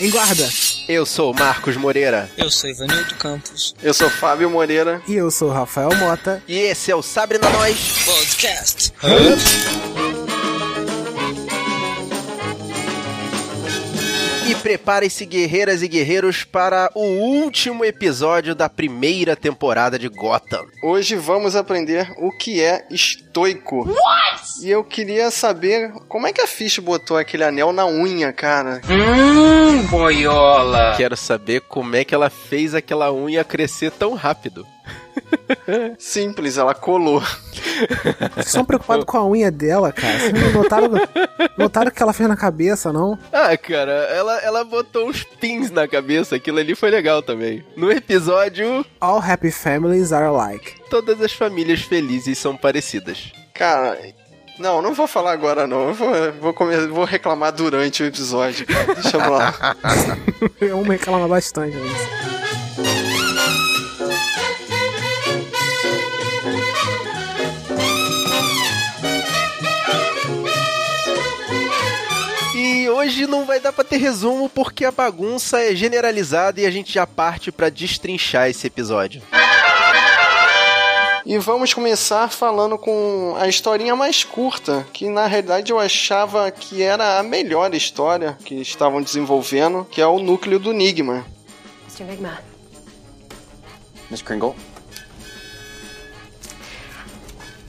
Em guarda. Eu sou Marcos Moreira. Eu sou Ivanildo Campos. Eu sou Fábio Moreira. E eu sou Rafael Mota. E esse é o Sabre na Nós Podcast. E preparem-se, guerreiras e guerreiros, para o último episódio da primeira temporada de Gotham. Hoje vamos aprender o que é estoico. What? E eu queria saber como é que a Fish botou aquele anel na unha, cara. Hum, boiola. Quero saber como é que ela fez aquela unha crescer tão rápido. Simples, ela colou. Vocês estão preocupados com a unha dela, cara? Vocês não notaram, notaram o que ela fez na cabeça, não? Ah, cara, ela, ela botou uns pins na cabeça, aquilo ali foi legal também. No episódio. All happy families are alike. Todas as famílias felizes são parecidas. Cara, não, não vou falar agora não. Eu vou, vou, comer, vou reclamar durante o episódio. Cara. Deixa eu lá. eu me reclamar bastante disso. Hoje não vai dar para ter resumo porque a bagunça é generalizada e a gente já parte para destrinchar esse episódio. E vamos começar falando com a historinha mais curta, que na realidade eu achava que era a melhor história que estavam desenvolvendo, que é o núcleo do Enigma. Mr. Enigma. Miss Kringle?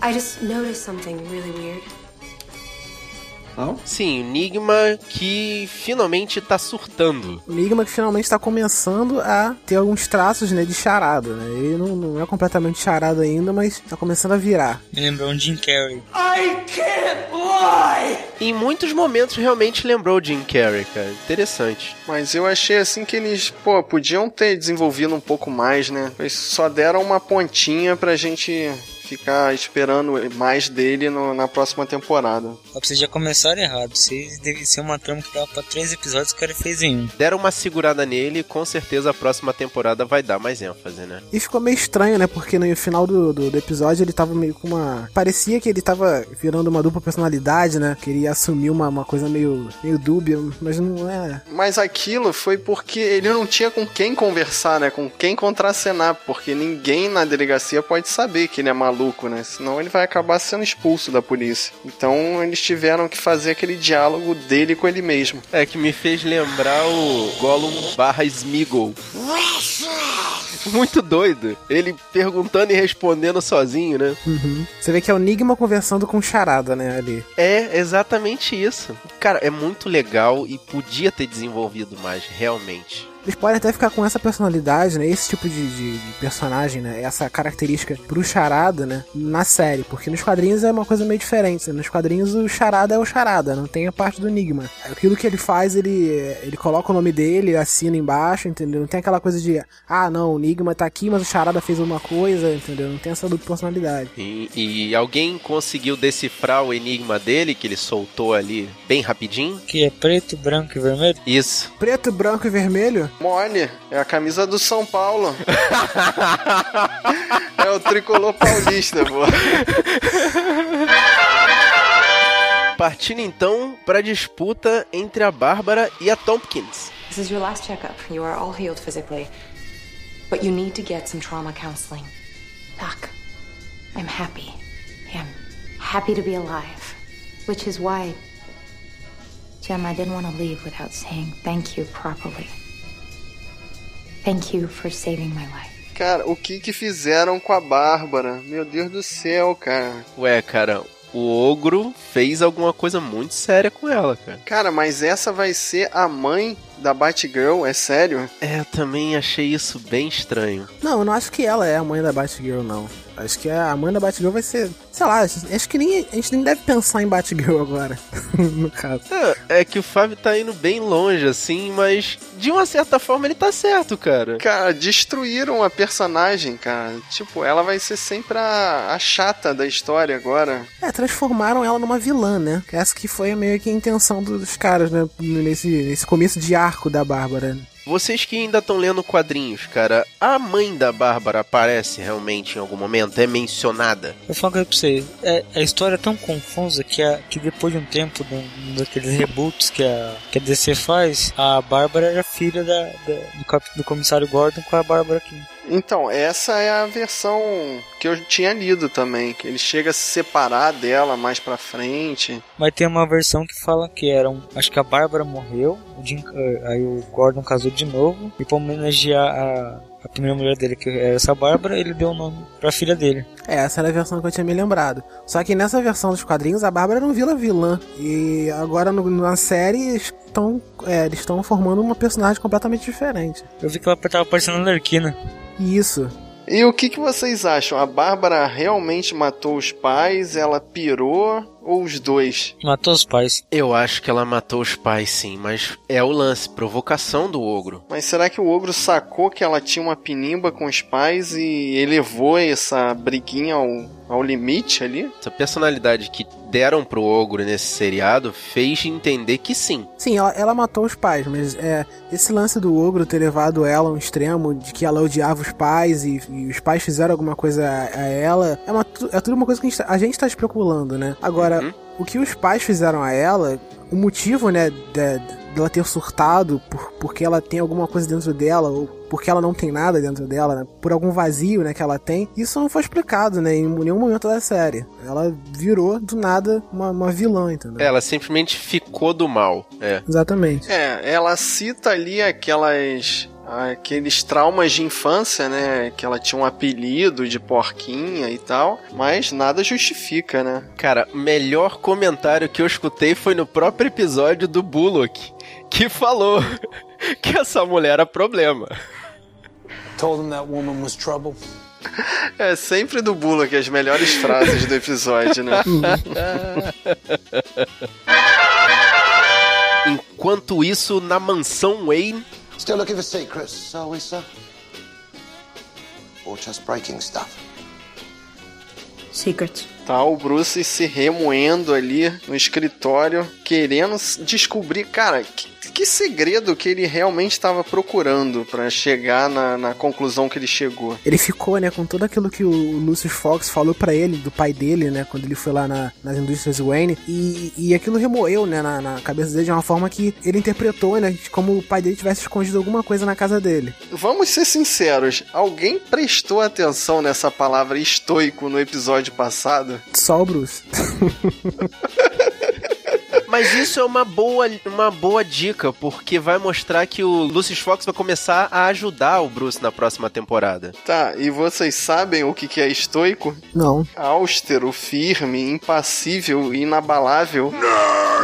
I just noticed something really weird. Oh? Sim, Enigma que finalmente tá surtando. O Enigma que finalmente tá começando a ter alguns traços né, de charada, né? Ele não, não é completamente charada ainda, mas tá começando a virar. Me lembrou um Jim Carrey. I can't lie! Em muitos momentos realmente lembrou o Jim Carrey, cara. Interessante. Mas eu achei assim que eles, pô, podiam ter desenvolvido um pouco mais, né? Eles só deram uma pontinha pra gente ficar esperando mais dele no, na próxima temporada. Vocês já começaram errado. Vocês devem ser uma trama que dava pra três episódios, o cara fez em um. Deram uma segurada nele e com certeza a próxima temporada vai dar mais ênfase, né? E ficou meio estranho, né? Porque no final do, do, do episódio ele tava meio com uma. Parecia que ele tava virando uma dupla personalidade, né? Queria assumir uma, uma coisa meio, meio dúbia, mas não é. Mas aquilo foi porque ele não tinha com quem conversar, né? Com quem contracenar, porque ninguém na delegacia pode saber que ele é maluco maluco, né? Senão ele vai acabar sendo expulso da polícia. Então eles tiveram que fazer aquele diálogo dele com ele mesmo. É que me fez lembrar o Gollum barra Smeagol. Muito doido. Ele perguntando e respondendo sozinho, né? Uhum. Você vê que é o Enigma conversando com Charada, né, ali. É, exatamente isso. Cara, é muito legal e podia ter desenvolvido mais, realmente. Eles podem até ficar com essa personalidade, né? Esse tipo de, de, de, personagem, né? Essa característica pro charada, né? Na série. Porque nos quadrinhos é uma coisa meio diferente. Né? Nos quadrinhos o charada é o charada, não tem a parte do enigma. Aquilo que ele faz, ele, ele coloca o nome dele, assina embaixo, entendeu? Não tem aquela coisa de, ah, não, o enigma tá aqui, mas o charada fez uma coisa, entendeu? Não tem essa dupla personalidade. E, e alguém conseguiu decifrar o enigma dele, que ele soltou ali bem rapidinho? Que é preto, branco e vermelho? Isso. Preto, branco e vermelho? Mone, é a camisa do São Paulo. é o tricolor paulista, pô. Partindo então para a disputa entre a Bárbara e a Tompkins. This is your last checkup. You are all healed physically. But you need to get some trauma counseling. Doc, I'm happy. I'm happy to be alive. Which is why, Jem, I didn't want to leave without saying thank you properly. Thank you for saving my life. Cara, o que que fizeram com a Bárbara? Meu Deus do céu, cara. Ué, cara, o ogro fez alguma coisa muito séria com ela, cara. Cara, mas essa vai ser a mãe da Batgirl, é sério? É, eu também achei isso bem estranho. Não, eu não acho que ela é a mãe da Batgirl, não. Acho que a mãe da Batgirl vai ser. Sei lá, acho que nem, a gente nem deve pensar em Batgirl agora. no caso. É, é, que o Fábio tá indo bem longe, assim, mas de uma certa forma ele tá certo, cara. Cara, destruíram a personagem, cara. Tipo, ela vai ser sempre a, a chata da história agora. É, transformaram ela numa vilã, né? Essa que foi meio que a intenção dos caras, né? Nesse, nesse começo de arco da Bárbara. Vocês que ainda estão lendo quadrinhos, cara, a mãe da Bárbara aparece realmente em algum momento? É mencionada? Eu falo uma coisa pra você, é, a história é tão confusa que, a, que depois de um tempo, daqueles reboots que a, que a DC faz, a Bárbara era filha da, da- do, cap- do comissário Gordon com a Bárbara aqui. Então, essa é a versão que eu tinha lido também, que ele chega a se separar dela mais pra frente. Mas tem uma versão que fala que era um, acho que a Bárbara morreu, o Jim- eh, aí o Gordon casou de novo, e pra homenagear a, a primeira mulher dele, que era essa Bárbara, ele deu o nome pra filha dele. É, essa era a versão que eu tinha me lembrado. Só que nessa versão dos quadrinhos, a Bárbara não vira vilã. E agora no- na série estão, é, eles estão formando uma personagem completamente diferente. Eu vi que ela tava parecendo a Lerquina. Isso. E o que, que vocês acham? A Bárbara realmente matou os pais? Ela pirou? Ou os dois? Matou os pais. Eu acho que ela matou os pais, sim, mas é o lance, provocação do ogro. Mas será que o ogro sacou que ela tinha uma pinimba com os pais e elevou essa briguinha ao, ao limite ali? Essa personalidade que deram pro ogro nesse seriado fez entender que sim. Sim, ela, ela matou os pais, mas é, esse lance do ogro ter levado ela a um extremo de que ela odiava os pais e, e os pais fizeram alguma coisa a, a ela, é, uma, é tudo uma coisa que a gente, tá- a gente tá especulando, né? Agora, o que os pais fizeram a ela, o motivo, né, de- dela ter surtado por, porque ela tem alguma coisa dentro dela, ou porque ela não tem nada dentro dela, né, por algum vazio, né, que ela tem, isso não foi explicado, né, em nenhum momento da série. Ela virou, do nada, uma, uma vilã, entendeu? Ela simplesmente ficou do mal. É. Exatamente. É, ela cita ali aquelas. Aqueles traumas de infância, né? Que ela tinha um apelido de porquinha e tal, mas nada justifica, né? Cara, o melhor comentário que eu escutei foi no próprio episódio do Bullock, que falou que essa mulher era problema. Told him that woman was trouble. É sempre do Bullock as melhores frases do episódio, né? Enquanto isso, na mansão Wayne, Still looking for secrets, are we, sir? Or just breaking stuff? Secrets. Tá o Bruce se remoendo ali no escritório, querendo descobrir, cara, que, que segredo que ele realmente estava procurando pra chegar na, na conclusão que ele chegou. Ele ficou, né, com tudo aquilo que o Lucius Fox falou pra ele, do pai dele, né, quando ele foi lá na- nas indústrias Wayne, e, e aquilo remoeu, né, na, na cabeça dele de uma forma que ele interpretou, né, como o pai dele tivesse escondido alguma coisa na casa dele. Vamos ser sinceros, alguém prestou atenção nessa palavra estoico no episódio passado? Só o Bruce. Mas isso é uma boa, uma boa dica, porque vai mostrar que o Lucius Fox vai começar a ajudar o Bruce na próxima temporada. Tá, e vocês sabem o que que é estoico? Não. Austero, firme, impassível, inabalável.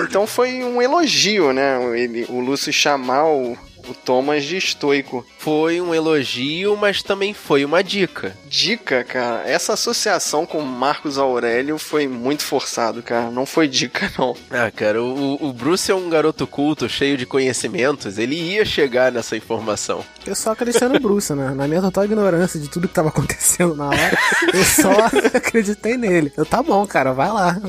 Então foi um elogio, né? Ele, o Lúcio chamar o, o Thomas de estoico. Foi um elogio, mas também foi uma dica. Dica, cara, essa associação com Marcos Aurélio foi muito forçado, cara. Não foi dica, não. Ah, cara, o, o Bruce é um garoto culto, cheio de conhecimentos, ele ia chegar nessa informação. Eu só acreditei no Bruce, né, na minha total ignorância de tudo que tava acontecendo na hora, eu só acreditei nele. Eu, tá bom, cara, vai lá,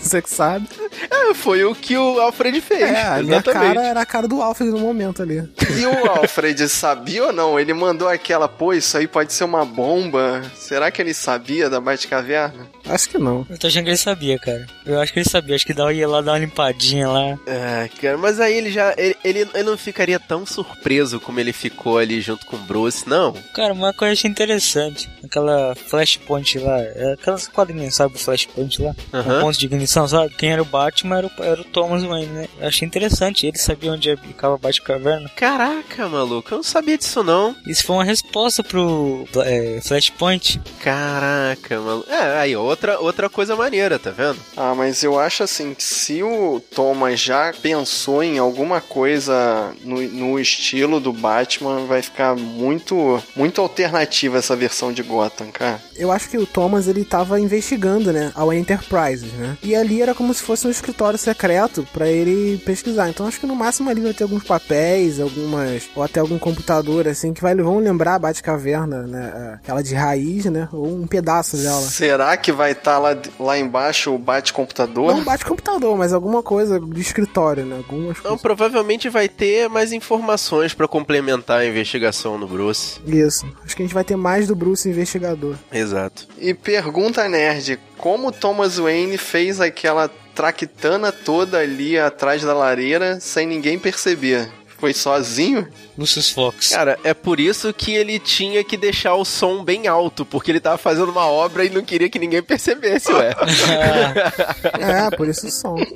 você que sabe. É, foi o que o Alfred fez, É, a minha cara era a cara do Alfred no momento ali. E o Alfred sabia ou não? Ele mandou aquela, pô, isso aí pode ser uma bomba. Será que ele sabia da Batcaverna? Acho que não. Eu tô achando que ele sabia, cara. Eu acho que ele sabia. Acho que dá- ia lá dar uma limpadinha lá. É, cara, mas aí ele já. Ele, ele, ele não ficaria tão surpreso como ele ficou ali junto com o Bruce, não. Cara, uma coisa achei interessante. Aquela flashpoint lá. é Aquelas quadrinhas, sabe? O flashpoint lá. Aham. Um ponto de ignição, sabe? Quem era o Batman era o, era o Thomas Wayne, né? Eu achei interessante. Ele sabia onde ficava a Batcaverna. Caraca, maluco, eu não sabia disso não. Isso foi uma resposta pro é, Flashpoint. Caraca, maluco. É, aí, outra, outra coisa maneira, tá vendo? Ah, mas eu acho assim, que se o Thomas já pensou em alguma coisa no, no estilo do Batman, vai ficar muito, muito alternativa essa versão de Gotham. Cara. Eu acho que o Thomas ele tava investigando, né, a Enterprise, né? E ali era como se fosse um escritório secreto pra ele pesquisar. Então acho que no máximo ali vai ter alguns papéis, algumas ou até algum computador assim que vai vão lembrar a Batcaverna, né, aquela de raiz, né, ou um pedaço dela. Será que vai estar lá, lá embaixo o bate-computador? Não bate computador, mas alguma coisa de escritório, né? Algumas Não, coisas. provavelmente vai ter mais informações pra complementar a investigação do Bruce. Isso. Acho que a gente vai ter mais do Bruce investigador. Exato. E pergunta nerd, como Thomas Wayne fez aquela traquitana toda ali atrás da lareira sem ninguém perceber? Foi sozinho? Lucius Fox. Cara, é por isso que ele tinha que deixar o som bem alto, porque ele tava fazendo uma obra e não queria que ninguém percebesse, ué. É, por isso o som.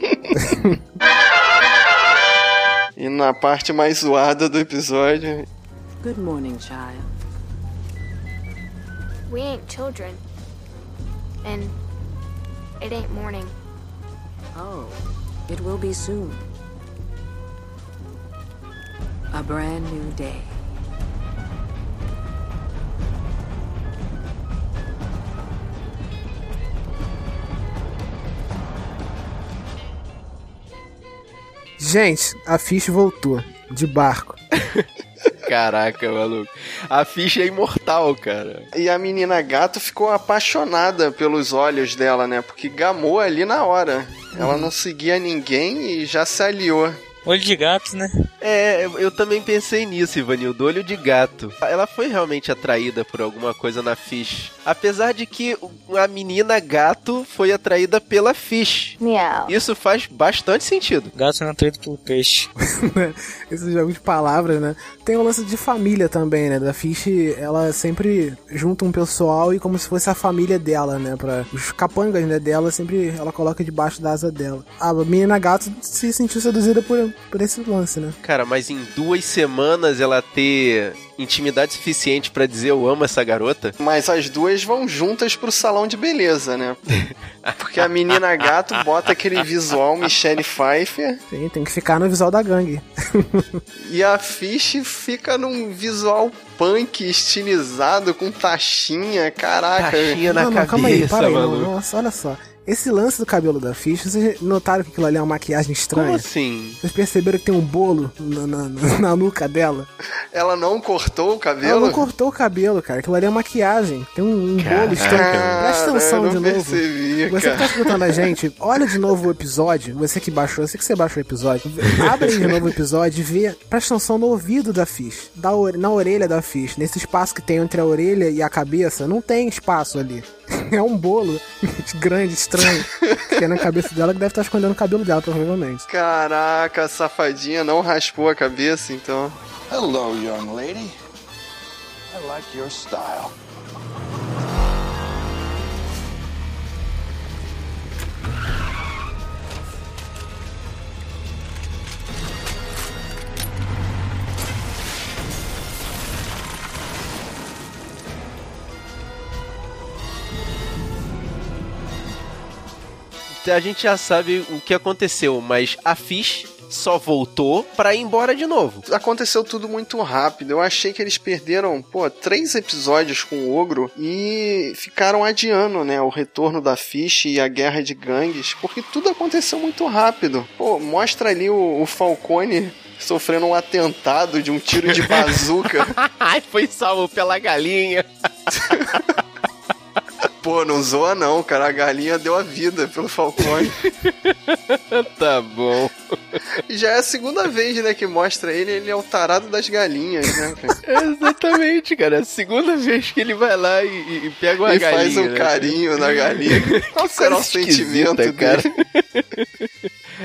E na parte mais zoada do episódio, Good morning, child. We ain't children. And it ain't morning. Oh, it will be soon. A brand new day. Gente, a Fish voltou de barco. Caraca, maluco. A ficha é imortal, cara. E a menina gato ficou apaixonada pelos olhos dela, né? Porque gamou ali na hora. Ela não seguia ninguém e já se aliou. Olho de gato, né? É, eu- eu também pensei nisso, Ivanildo. Olho de gato. Ela foi realmente atraída por alguma coisa na Fish. Apesar de que a menina gato foi atraída pela Fish. Meow. Isso faz bastante sentido. Gato é atraído pelo peixe. Esses jogos de palavras, né? Tem o lance de família também, né? Da Fish, ela sempre junta um pessoal e como se fosse a família dela, né? Pra os capangas né, dela, sempre ela coloca debaixo da asa dela. A menina gato se sentiu seduzida por, por esse lance, né? Cara, mas em duas semanas ela ter intimidade suficiente pra dizer eu amo essa garota? Mas as duas vão juntas pro salão de beleza, né? Porque a menina gato bota aquele visual Michelle Pfeiffer Sim, tem que ficar no visual da gangue. e a Fish fica num visual punk estilizado com tachinha, caraca. Taxinha na não, não, cabeça, calma aí, para aí. não, nossa, olha só. Esse lance do cabelo da Fish, vocês notaram que aquilo ali é uma maquiagem estranha? Como assim? Vocês perceberam que tem um bolo na, na, na- na nuca dela? Ela não cortou o Ela cabelo? não cortou o cabelo, cara. Aquilo ali é maquiagem. Tem um, um bolo estranho. Presta atenção eu de não novo. percebi, Você que cara. tá escutando a gente, olha de novo o episódio. Você que baixou, eu sei que você baixou o episódio. Abre de novo o episódio e vê. Presta atenção no ouvido da Fish. Da na orelha da Fish. Nesse espaço que tem entre a orelha e a cabeça, não tem espaço ali. É um bolo grande, estranho. Que é na cabeça dela que deve estar escondendo o cabelo dela, provavelmente. Caraca, a safadinha não raspou a cabeça, então. Hello, young lady. I like your style. A gente já sabe o que aconteceu, mas a Fish só voltou pra ir embora de novo. Aconteceu tudo muito rápido. Eu achei que eles perderam, pô, três episódios com o Ogro e ficaram adiando, né, o retorno da Fish e a guerra de gangues, porque tudo aconteceu muito rápido. Pô, mostra ali o, o Falcone sofrendo um atentado de um tiro de bazuca. Ai, foi salvo pela galinha. Pô, não zoa não, cara. A galinha deu a vida pelo Falcone. tá bom. E já é a segunda vez, né, que mostra ele. Ele é o tarado das galinhas, né, cara? Exatamente, cara. É a segunda vez que ele vai lá e, e- e pega uma e galinha. faz um né? carinho na galinha. Qual será o sentimento cara.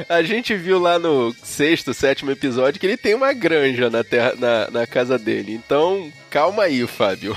A gente viu lá no sexto, sétimo episódio que ele tem uma granja na, terra, na, na casa dele. Então, calma aí, Fábio.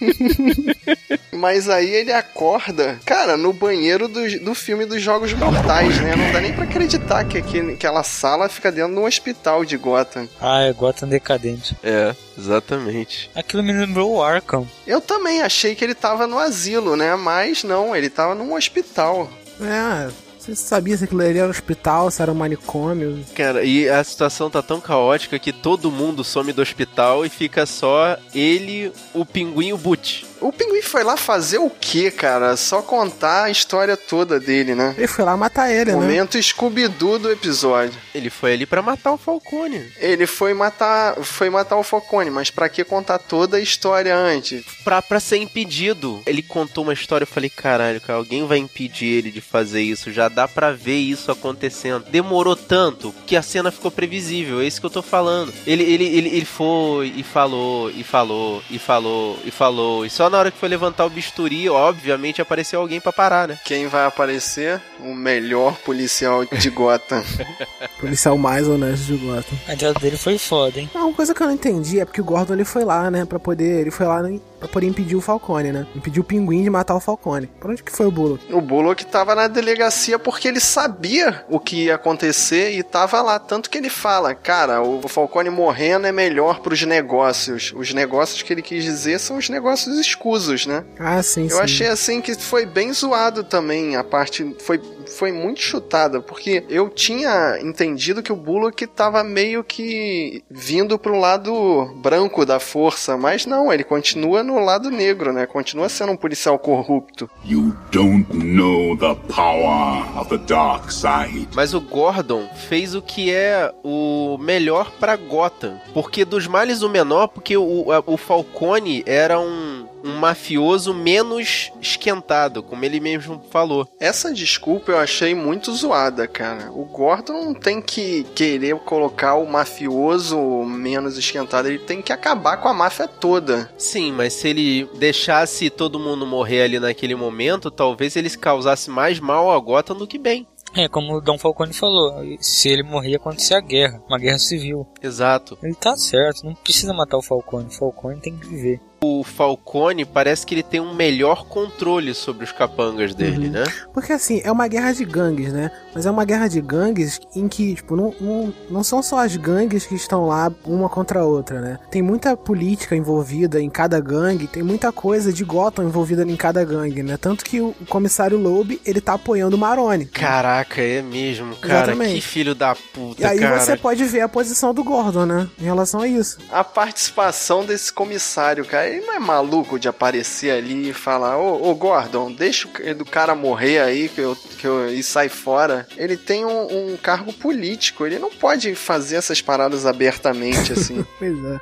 Mas aí ele acorda, cara, no banheiro do, do filme dos Jogos Mortais, né? Não dá nem pra acreditar que aquele, aquela sala fica dentro de um hospital de Gotham. Ah, é Gotham decadente. É, exatamente. Aquilo me lembrou o Arkham. Eu também achei que ele tava no asilo, né? Mas não, ele tava num hospital. É, você sabia se aquilo ali era um hospital, se era um manicômio. Cara, e a situação tá tão caótica que todo mundo some do hospital e fica só ele, o pinguim e o Boot. O Pinguim foi lá fazer o quê, cara? Só contar a história toda dele, né? Ele foi lá matar ele, né? Momento Scooby-Doo do episódio. Ele foi ali pra matar o Falcone. Ele foi matar, foi matar o Falcone, mas pra que contar toda a história antes? Pra, pra ser impedido. Ele contou uma história, eu falei, caralho, cara, alguém vai impedir ele de fazer isso. Já dá pra ver isso acontecendo. Demorou tanto que a cena ficou previsível, é isso que eu tô falando. Ele, ele, ele, ele foi e falou, e falou, e falou, e falou. E só na hora que foi levantar o bisturi, obviamente apareceu alguém pra parar, né? Quem vai aparecer? O melhor policial de Gotham. Policial mais honesto de Gotham. A entrada dele foi foda, hein? Não, uma coisa que eu não entendi é porque o Gordon ele foi lá, né, pra poder. Ele foi lá né, poder impedir o Falcone, né? Impedir o pinguim de matar o Falcone. Por onde que foi o Bullock? O Bullock tava na delegacia porque ele sabia o que ia acontecer e tava lá. Tanto que ele fala, cara, o Falcone morrendo é melhor pros negócios. Os negócios que ele quis dizer são os negócios escusos, né? Ah, sim, Eu sim. achei assim que foi bem zoado também. A parte foi, foi muito chutada, porque eu tinha entendido que o Bullock tava meio que vindo pro lado branco da força, mas não, ele continua no lado negro, né? Continua sendo um policial corrupto. You don't know the power of the dark side. Mas o Gordon fez o que é o melhor pra Gotham. Porque dos males o menor, porque o, o Falcone era um, um mafioso menos esquentado, como ele mesmo falou. Essa desculpa eu achei muito zoada, cara. O Gordon não tem que querer colocar o mafioso menos esquentado, ele tem que acabar com a máfia toda. Sim, mas se ele deixasse todo mundo morrer ali naquele momento, talvez ele causasse mais mal a Gotham do que bem. É, como o Dom Falcone falou, se ele morrer ia acontecer a guerra, uma guerra civil. Exato. Ele tá certo, não precisa matar o Falcone, o Falcone tem que viver. O Falcone parece que ele tem um melhor controle sobre os capangas dele, Uhum. né? Porque assim, é uma guerra de gangues, né? Mas é uma guerra de gangues em que, tipo, não, não, não são só as gangues que estão lá uma contra a outra, né? Tem muita política envolvida em cada gangue, tem muita coisa de Gotham envolvida em cada gangue, né? Tanto que o comissário Loeb, ele tá apoiando o Maroni. Caraca, é mesmo, cara. Exatamente. Que filho da puta, E aí cara. você pode ver a posição do Gordon, né? Em relação a isso. A participação desse comissário, cara, ele não é maluco de aparecer ali e falar: Ô, ô Gordon, deixa o cara morrer aí que eu, que eu, e sai fora. Ele tem um, um cargo político, ele não pode fazer essas paradas abertamente assim. Pois é.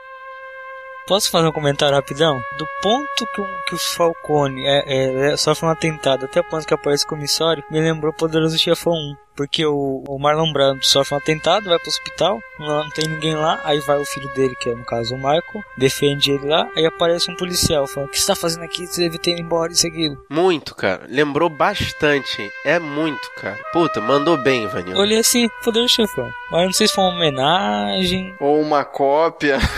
Posso fazer um comentário rapidão? Do ponto que o, que o Falcone é, é, é, sofre um atentado até o ponto que aparece o comissário, me lembrou Poderoso Chefão 1. Porque o, o Marlon Brando sofre um atentado, vai pro hospital, não, não tem ninguém lá, aí vai o filho dele, que é no caso o Michael, defende ele lá, aí aparece um policial falando: O que você tá fazendo aqui? Você deve ter ido embora e seguido. Muito, cara. Lembrou bastante. É muito, cara. Puta, mandou bem, Eu Vanilla. olhei assim, Poderoso Chefão. Mas não sei se foi uma homenagem. Ou uma cópia.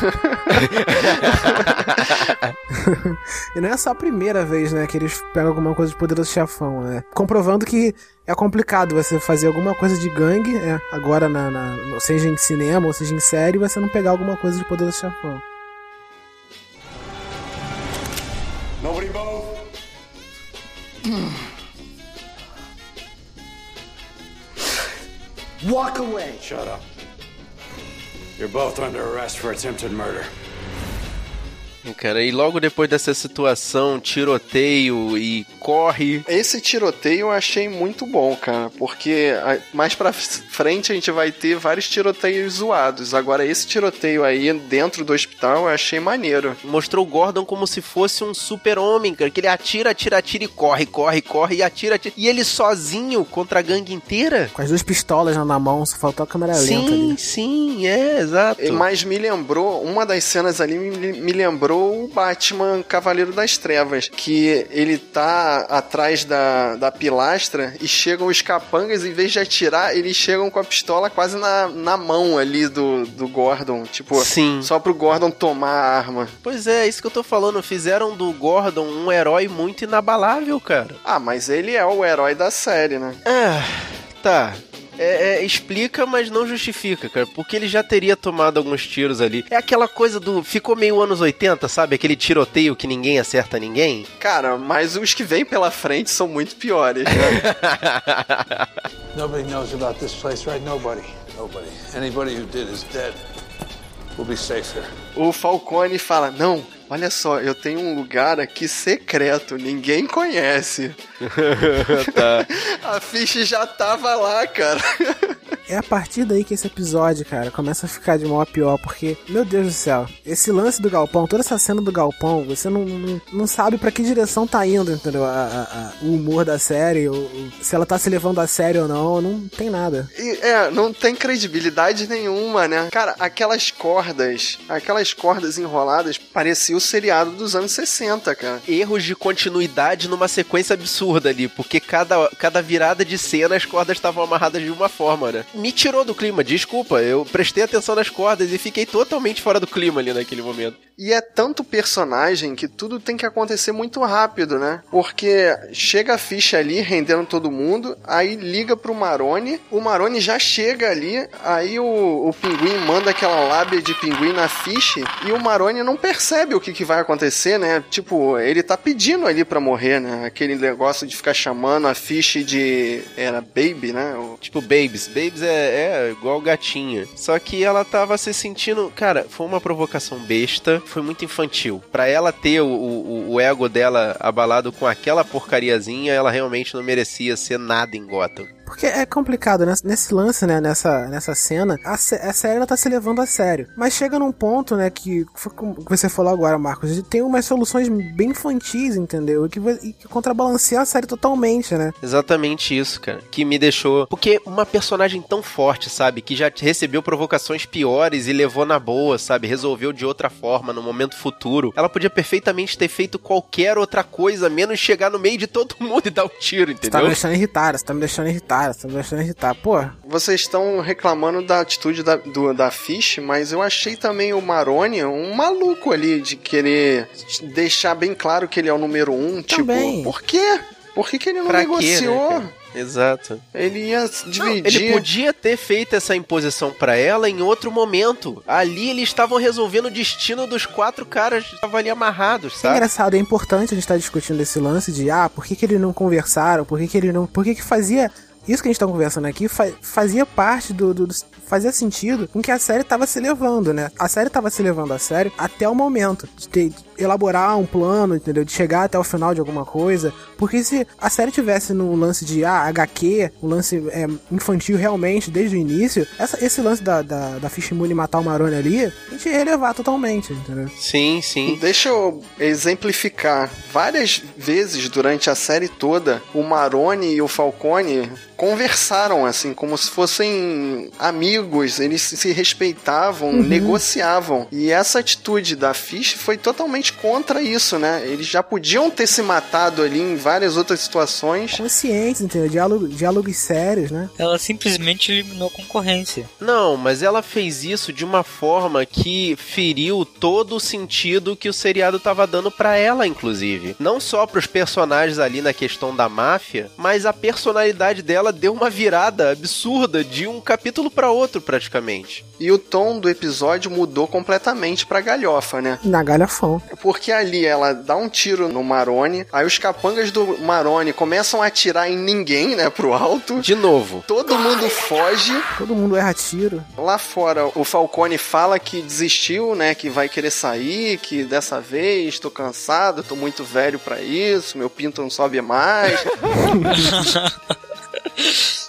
E não é só a primeira vez, né, que eles pegam alguma coisa de Poderoso Chefão, né? Comprovando que é complicado você fazer alguma coisa de gangue, é, agora na, na- seja em cinema ou seja em série, você não pegar alguma coisa de Poderoso Chefão. Nobody move. Walk away. Shut up. You're both under arrest for attempted murder. Cara, e logo depois dessa situação, tiroteio e corre. Esse tiroteio eu achei muito bom, cara, porque mais pra frente a gente vai ter vários tiroteios zoados. Agora, esse tiroteio aí dentro do hospital eu achei maneiro. Mostrou o Gordon como se fosse um super-homem, cara. Que ele atira, atira, atira e corre, corre, corre e atira, atira. E ele sozinho contra a gangue inteira? Com as duas pistolas na mão, só faltou a câmera lenta Sim, ali. sim, é, exato. Mas me lembrou, uma das cenas ali me, me lembrou o Batman Cavaleiro das Trevas, que ele tá atrás da, da pilastra e chegam os capangas, em vez de atirar, eles chegam com a pistola quase na, na mão ali do, do Gordon, tipo, Sim. só pro Gordon tomar a arma. Pois é, isso que eu tô falando. Fizeram do Gordon um herói muito inabalável, cara. Ah, mas ele é o herói da série, né? Ah, tá. É, é, explica, mas não justifica, cara. Porque ele já teria tomado alguns tiros ali. É aquela coisa do. Ficou meio anos 80, sabe? Aquele tiroteio que ninguém acerta ninguém. Cara, mas os que vêm pela frente são muito piores, né? Nobody knows about this place, right? Nobody. Nobody. Anybody who did is dead. We'll be safe here. o Falcone fala: Não, olha só, eu tenho um lugar aqui secreto, ninguém conhece. tá. A ficha já tava lá, cara. É a partir daí que esse episódio, cara, começa a ficar de mal a pior, porque, meu Deus do céu, esse lance do galpão, toda essa cena do galpão, você não, não, não sabe para que direção tá indo, entendeu? A, a, a, o humor da série, ou, se ela tá se levando a sério ou não, não tem nada. E, é, não tem credibilidade nenhuma, né? Cara, aquelas cordas, aquelas cordas enroladas, parecia o seriado dos anos 60, cara. Erros de continuidade numa sequência absurda ali, porque cada, cada virada de cena as cordas estavam amarradas de uma forma, né? me tirou do clima, desculpa. Eu prestei atenção nas cordas e fiquei totalmente fora do clima ali naquele momento. E é tanto personagem que tudo tem que acontecer muito rápido, né? Porque chega a ficha ali, rendendo todo mundo, aí liga pro Maroni, o Maroni já chega ali, aí o, o pinguim manda aquela lábia de pinguim na ficha e o Maroni não percebe o que, que vai acontecer, né? Tipo, ele tá pedindo ali pra morrer, né? Aquele negócio de ficar chamando a ficha de. Era Baby, né? O... Tipo, Babies. Babies é, é igual gatinha. Só que ela tava se sentindo. Cara, foi uma provocação besta foi muito infantil. Para ela ter o, o, o, ego dela abalado com aquela porcariazinha, ela realmente não merecia ser nada em Gotham. Porque é complicado, né? Nesse lance, né? Nessa, nessa cena, a, a série ela tá se levando a sério. Mas chega num ponto, né? Que, você falou agora, Marcos, tem umas soluções bem infantis, entendeu? E que, e que contrabalanceia a série totalmente, né? Exatamente isso, cara. Que me deixou. Porque uma personagem tão forte, sabe? Que já recebeu provocações piores e levou na boa, sabe? Resolveu de outra forma no momento futuro. Ela podia perfeitamente ter feito qualquer outra coisa, menos chegar no meio de todo mundo e dar um tiro, entendeu? Você tá me deixando irritar, você tá me deixando irritar irritar, você tá me deixando irritar. Pô. Vocês estão reclamando da atitude da, do, da Fish, mas eu achei também o Maroni um maluco ali de querer deixar bem claro que ele é o número um. Tipo, também. Tipo, por quê? Por que, que ele não pra negociou? Quê, né, Exato. Ele ia dividir. Não, ele podia ter feito essa imposição para ela em outro momento. Ali eles estavam resolvendo o destino dos quatro caras que estavam ali amarrados, sabe? É engraçado, é importante a gente estar tá discutindo esse lance de ah, por que, que eles não conversaram, por que, que ele não. Por que, que fazia isso que a gente tá conversando aqui fa fazia parte do, do, do, fazia sentido com que a série tava se levando, né? A série tava se levando a sério até o momento de ter, elaborar um plano, entendeu? De chegar até o final de alguma coisa. Porque se a série tivesse no lance de ah, HQ, um lance é, infantil realmente, desde o início, essa, esse lance da, da, da Fish Moon matar o Maroni ali, a gente ia relevar totalmente, entendeu? Sim, sim. Deixa eu exemplificar. Várias vezes durante a série toda, o Maroni e o Falcone conversaram assim, como se fossem amigos, eles se respeitavam, uhum. negociavam. E essa atitude da Fish foi totalmente contra isso, né? Eles já podiam ter se matado ali em várias outras situações. Conscientes, entendeu? Diálogo, diálogos sérios, né? Ela simplesmente eliminou a concorrência. Não, mas ela fez isso de uma forma que feriu todo o sentido que o seriado tava dando para ela, inclusive. Não só para os personagens ali na questão da máfia, mas a personalidade dela deu uma virada absurda de um capítulo para outro, praticamente. E o tom do episódio mudou completamente pra galhofa, né? Na galhofão. Porque ali ela dá um tiro no Maroni, aí os capangas do Maroni começam a atirar em ninguém, né, pro alto. De novo. Todo mundo foge. Todo mundo erra tiro. Lá fora, o Falcone fala que desistiu, né, que vai querer sair, que dessa vez tô cansado, tô muito velho para isso, meu pinto não sobe mais.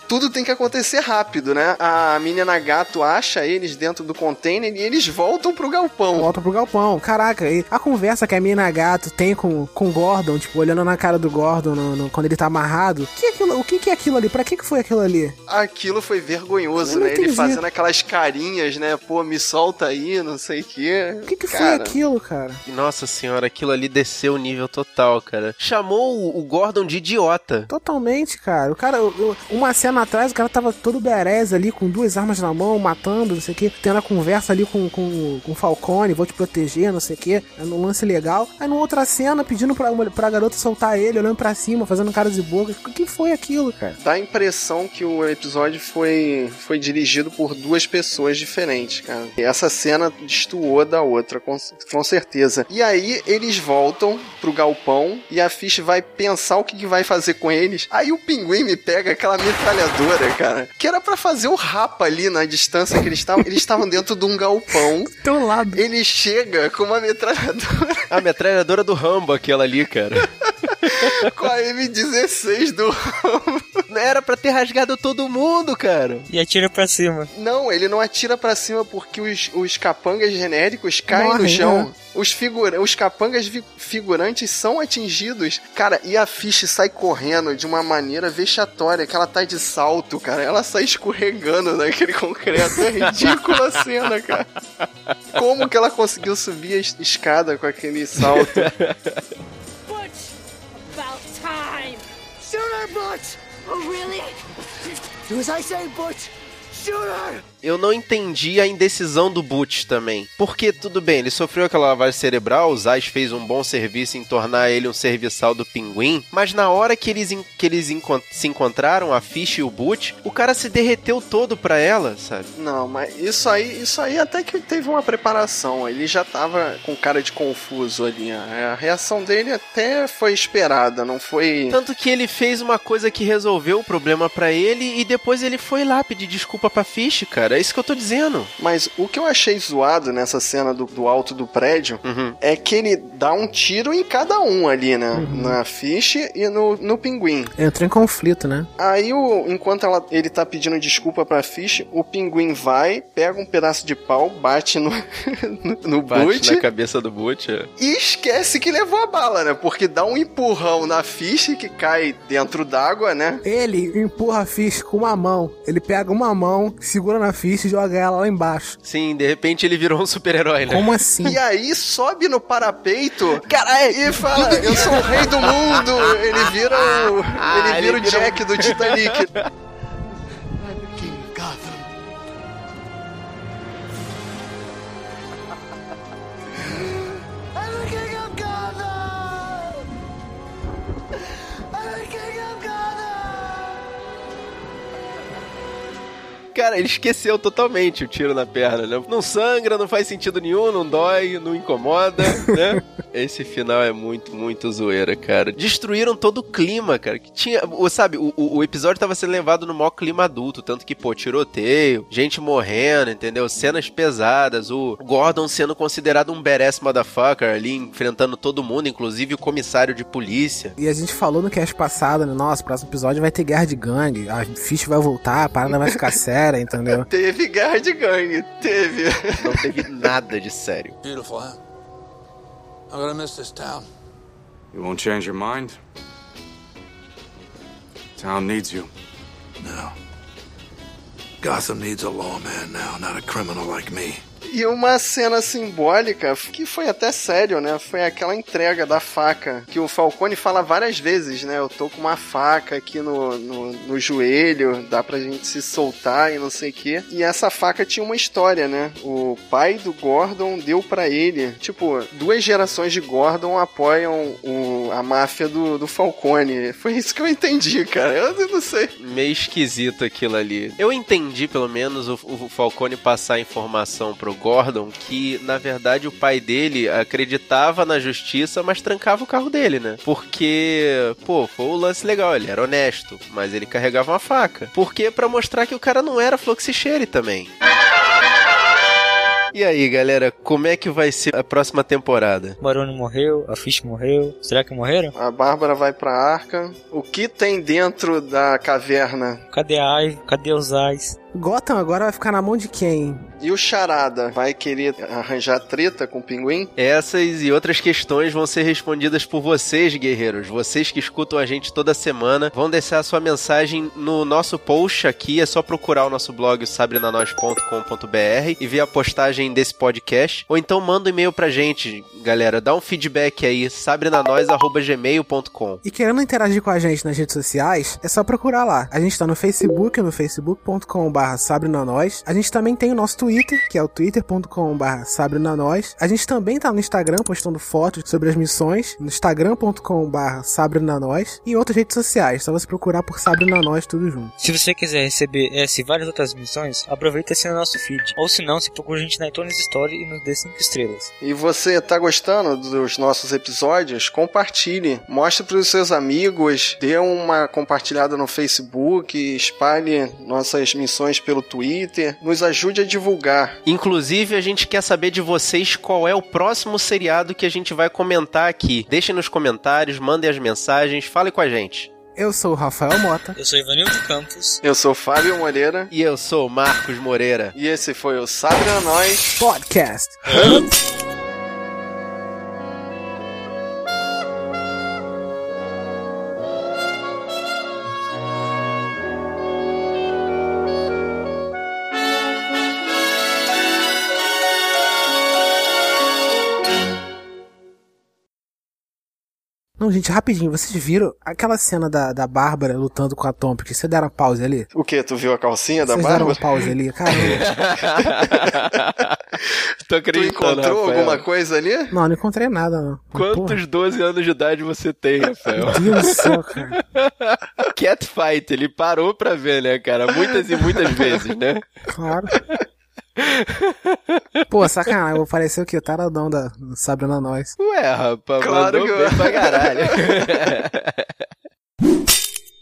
tudo tem que acontecer rápido, né? A menina gato acha eles dentro do container e eles voltam pro galpão. Voltam pro galpão. Caraca, e a conversa que a menina gato tem com, com o Gordon, tipo, olhando na cara do Gordon no, no, quando ele tá amarrado. O que é aquilo, o que, que é aquilo ali? Pra que, que foi aquilo ali? Aquilo foi vergonhoso, né? Ele fazendo aquelas carinhas, né? Pô, me solta aí, não sei o quê. O que, que foi aquilo, cara? Nossa senhora, aquilo ali desceu o nível total, cara. Chamou o, o Gordon de idiota. Totalmente, cara. O cara, uma cena atrás, o cara tava todo berez ali, com duas armas na mão, matando, não sei o que, tendo a conversa ali com, com, com o Falcone, vou te proteger, não sei o que, no lance legal. Aí numa outra cena, pedindo pra, pra garota soltar ele, olhando pra cima, fazendo caras de boca. O que foi aquilo, cara? Dá a impressão que o episódio foi, foi dirigido por duas pessoas diferentes, cara. E essa cena destoou da outra, com, com certeza. E aí eles voltam pro galpão e a Fish vai pensar o que, que vai fazer com eles. Aí o pinguim me pega aquela metralhadora metralhadora, cara. Que era pra fazer o rapa ali na distância que eles estavam. Eles estavam dentro de um galpão. Tão lado. Ele chega com uma metralhadora. A metralhadora do Rambo, aquela ali, cara. com a M16 do Rambo. Era pra ter rasgado todo mundo, cara. E atira pra cima. Não, ele não atira pra cima porque os, os capangas genéricos caem Morrem, no chão. né? Os, figura os capangas figurantes são atingidos. Cara, e a Fish sai correndo de uma maneira vexatória, que ela tá de salto, cara. Ela sai escorregando naquele concreto. É ridícula a cena, cara. Como que ela conseguiu subir a es- escada com aquele salto? Butch! About time! Shoot her, Butch! Oh, really? Do as I say, Butch! Shoot her! Eu não entendi a indecisão do Butch também. Porque, tudo bem, ele sofreu aquela lavagem cerebral, o Zaz fez um bom serviço em tornar ele um serviçal do pinguim, mas na hora que eles, que eles se encontraram, a Fish e o Butch, o cara se derreteu todo pra ela, sabe? Não, mas isso aí, isso aí até que teve uma preparação. Ele já tava com cara de confuso ali. A a reação dele até foi esperada, não foi. Tanto que ele fez uma coisa que resolveu o problema pra ele e depois ele foi lá pedir desculpa pra Fish, cara. É isso que eu tô dizendo. Mas o que eu achei zoado nessa cena do, do alto do prédio Uhum. é que ele dá um tiro em cada um ali, né? Na Fish e no, no pinguim. Entrou em conflito, né? Aí, o, enquanto ela- ele tá pedindo desculpa pra Fish, o pinguim vai, pega um pedaço de pau, bate no, no, no Bate Butch na cabeça do Butch. é. e esquece que levou a bala, né? Porque dá um empurrão na Fish que cai dentro d'água, né? Ele empurra a Fish com uma mão. Ele pega uma mão, segura na Fish e joga ela lá embaixo. Sim, de repente ele virou um super-herói, né? Como assim? E aí sobe no parapeito e fala: Eu sou o rei do mundo! Ele vira o. Ele vira o ele vira Jack do Titanic. Cara, ele esqueceu totalmente o tiro na perna, né? Não sangra, não faz sentido nenhum, não dói, não incomoda, né? Esse final é muito, muito zoeira, cara. Destruíram todo o clima, cara. Que tinha, o- sabe, o, o o episódio tava sendo levado no maior clima adulto, tanto que, pô, tiroteio, gente morrendo, entendeu? Cenas pesadas, o Gordon sendo considerado um badass motherfucker ali, enfrentando todo mundo, inclusive o comissário de polícia. E a gente falou no cast passado, né? Nossa, próximo episódio vai ter guerra de gangue. A Fish vai voltar, a parada vai ficar séria, entendeu? Teve guerra de gangue, teve. Não teve nada de sério. Beautiful, huh? I'm gonna miss this town. You won't change your mind? Town needs you. No. Gotham needs a lawman now, not a criminal like me. E uma cena simbólica, que foi até sério, né? Foi aquela entrega da faca, que o Falcone fala várias vezes, né? Eu tô com uma faca aqui no, no, no joelho, dá pra gente se soltar e não sei o quê. E essa faca tinha uma história, né? O pai do Gordon deu pra ele. Tipo, duas gerações de Gordon apoiam o, a máfia do, do Falcone. Foi isso que eu entendi, cara. Eu não sei. meio esquisito aquilo ali. Eu entendi, pelo menos, o, o Falcone passar informação pro Gordon que, na verdade, o pai dele acreditava na justiça, mas trancava o carro dele, né? Porque, pô, foi o lance legal, ele era honesto, mas ele carregava uma faca. Porque pra mostrar que o cara não era fluxicheire também. E aí, galera, como é que vai ser a próxima temporada? O Barone morreu, a Fish morreu. Será que morreram? A Bárbara vai pra arca. O que tem dentro da caverna? Cadê a Ivy? Cadê os Ais? Gotham agora vai ficar na mão de quem? E o Charada vai querer arranjar treta com o pinguim? Essas e outras questões vão ser respondidas por vocês, guerreiros. Vocês que escutam a gente toda semana vão deixar a sua mensagem no nosso post aqui. É só procurar o nosso blog sabrenanois.com.br e ver a postagem desse podcast. Ou então manda um e-mail pra gente, galera. Dá um feedback aí, sabrenanois.gmail.com. E querendo interagir com a gente nas redes sociais, é só procurar lá. A gente tá no Facebook, no facebook.com.br barra sabrenanós. A gente também tem o nosso Twitter, que é o twitter.com barra sabrenanós. A gente também tá no Instagram postando fotos sobre as missões, no instagram.com barra sabrenanós e em outras redes sociais, só você procurar por sabrenanós tudo junto. Se você quiser receber essa e várias outras missões, aproveita e assina nosso feed. Ou se não, se procura a gente na iTunes Story e nos dê 5 estrelas. E você tá gostando dos nossos episódios? Compartilhe, mostre para os seus amigos, dê uma compartilhada no Facebook, espalhe nossas missões pelo Twitter, nos ajude a divulgar. Inclusive, a gente quer saber de vocês qual é o próximo seriado que a gente vai comentar aqui. Deixem nos comentários, mandem as mensagens, fale com a gente. Eu sou o Rafael Mota. Eu sou Ivanildo Campos. Eu sou o Fábio Moreira. E eu sou o Marcos Moreira. E esse foi o Sabe a Nós Podcast. Não, gente, rapidinho, vocês viram aquela cena da, da Bárbara lutando com a Tom, porque você deram pause ali? O que? Tu viu a calcinha da Vocês Bárbara? deram pause ali, cara. Tô Tu acreditando, encontrou Rafael. alguma coisa ali? Não, não encontrei nada, não. Quantos 12 anos de idade você tem, Rafael? Meu Deus do céu, cara. Catfight, ele parou pra ver, né, cara? Muitas e muitas vezes, né? Claro. Pô, sacanagem, vou parecer o quê? Taradão da Sabrina Nós. Ué, rapaz, Claro mandou que eu- bem pra caralho.